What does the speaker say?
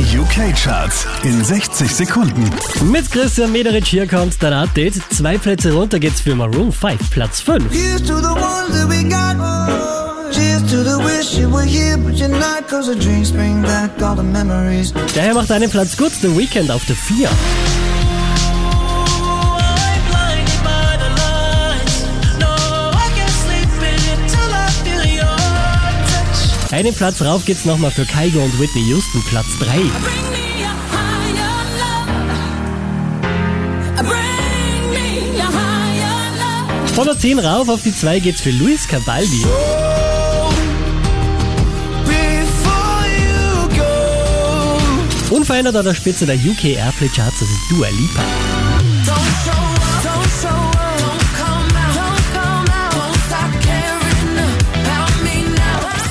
Die UK-Charts in 60 Sekunden. Mit Christian Mederich hier kommt dein Update. Zwei Plätze runter geht's für Maroon 5, Platz 5. Here's to the ones that we got. Cheers to the wish you were here, but you're not. Cause the drinks bring back all the memories. Daher macht einen Platz gut The Weekend auf der 4. Einen Platz rauf geht's nochmal für Kygo und Whitney Houston, Platz 3. Von der 10 rauf auf die 2 geht's für Luis go. Unverändert an der Spitze der UK Airplay Charts, das ist Dua Lipa.